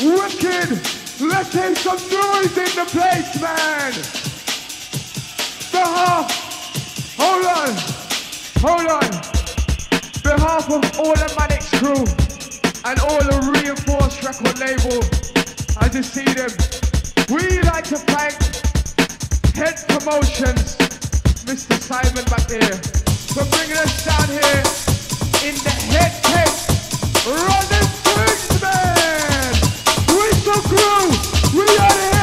Wicked. Let's hear some noise in the place, man. Behalf. Hold on. Hold on. Behalf of all the Maddox crew and all the reinforced record label, as you see them. We like to thank Head Promotions, Mr. Simon back there, for bringing us down here in the head case. Running man! so crew, We are the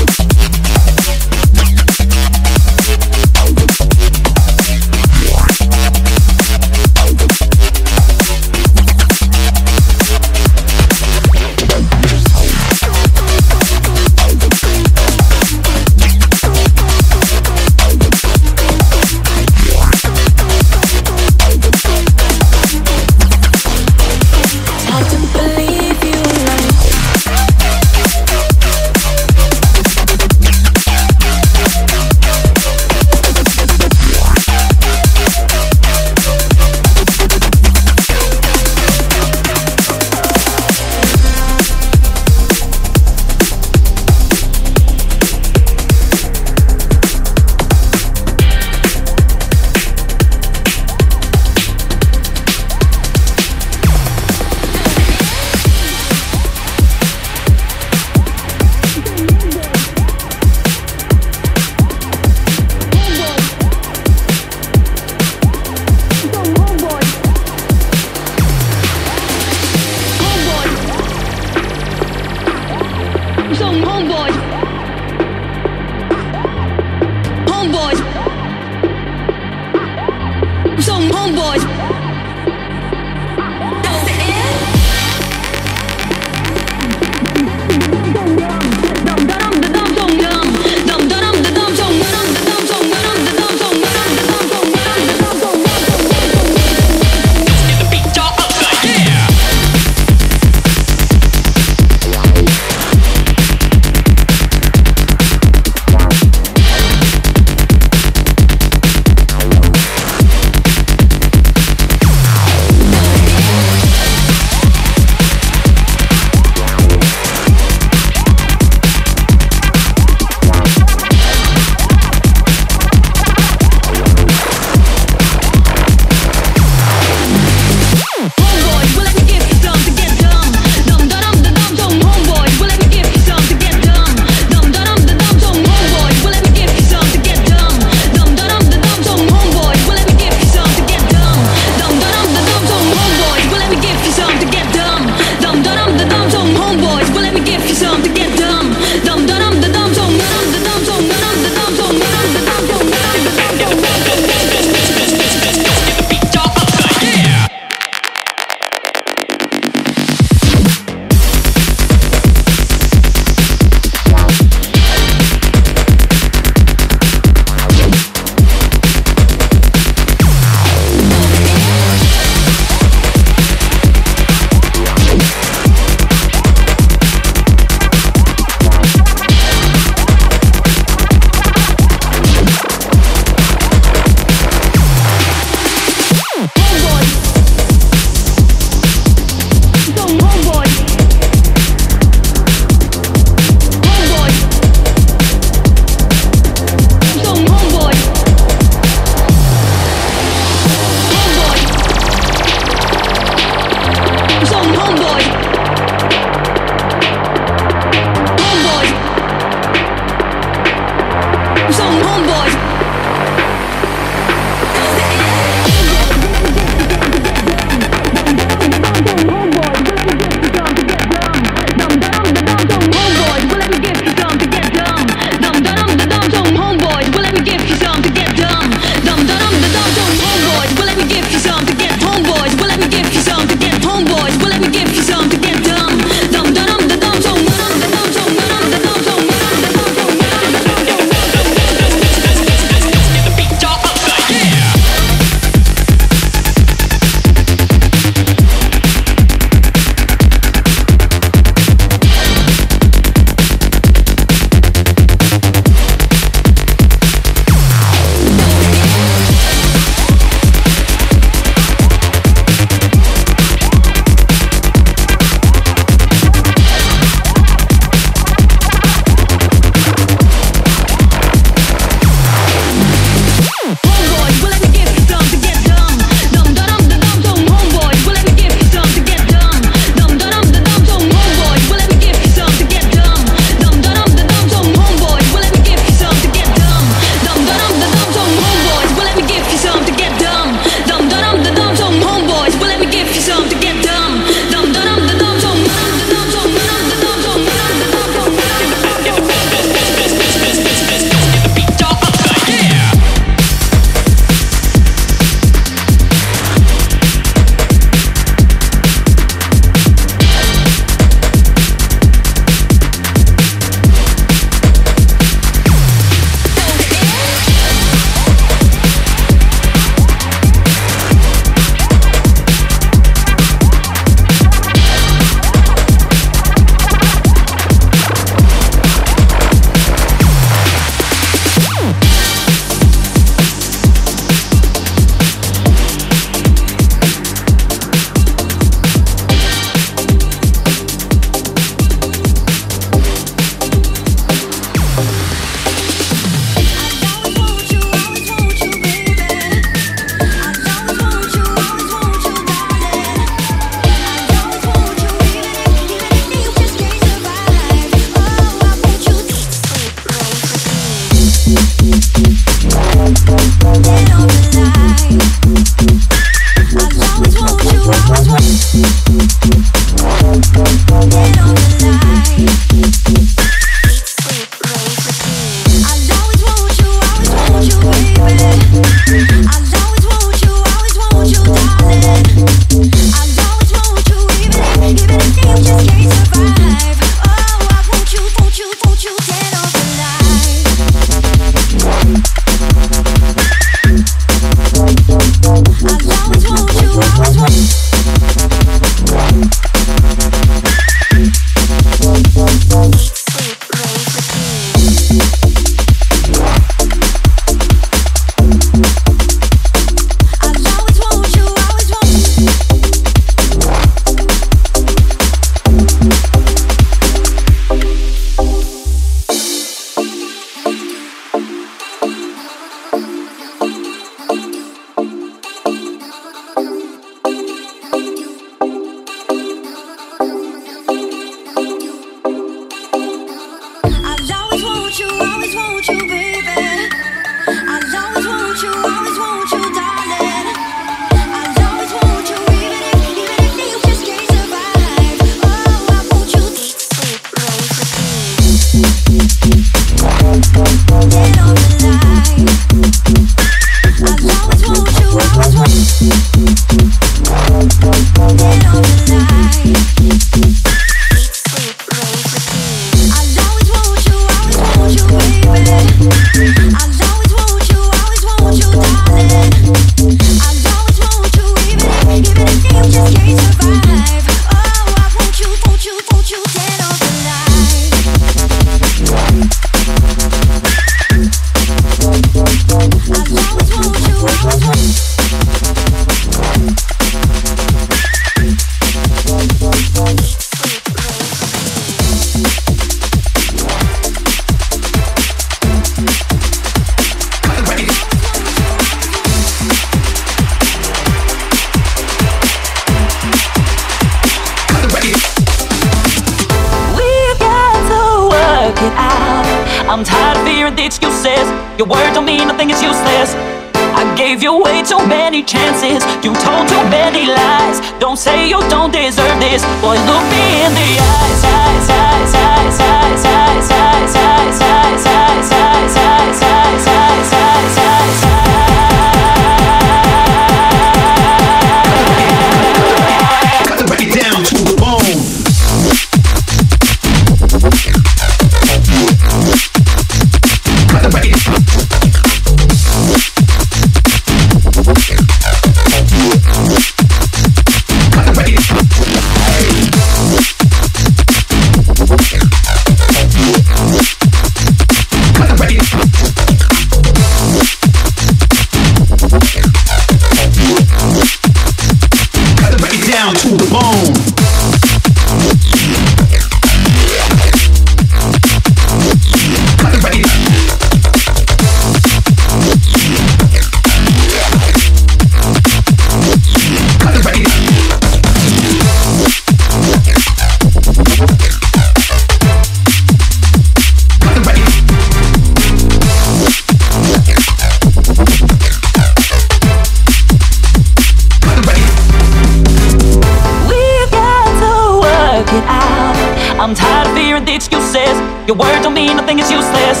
Your words don't mean nothing, it's useless.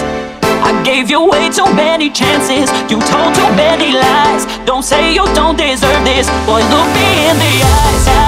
I gave you way too many chances. You told too many lies. Don't say you don't deserve this. Boy, look me in the eyes.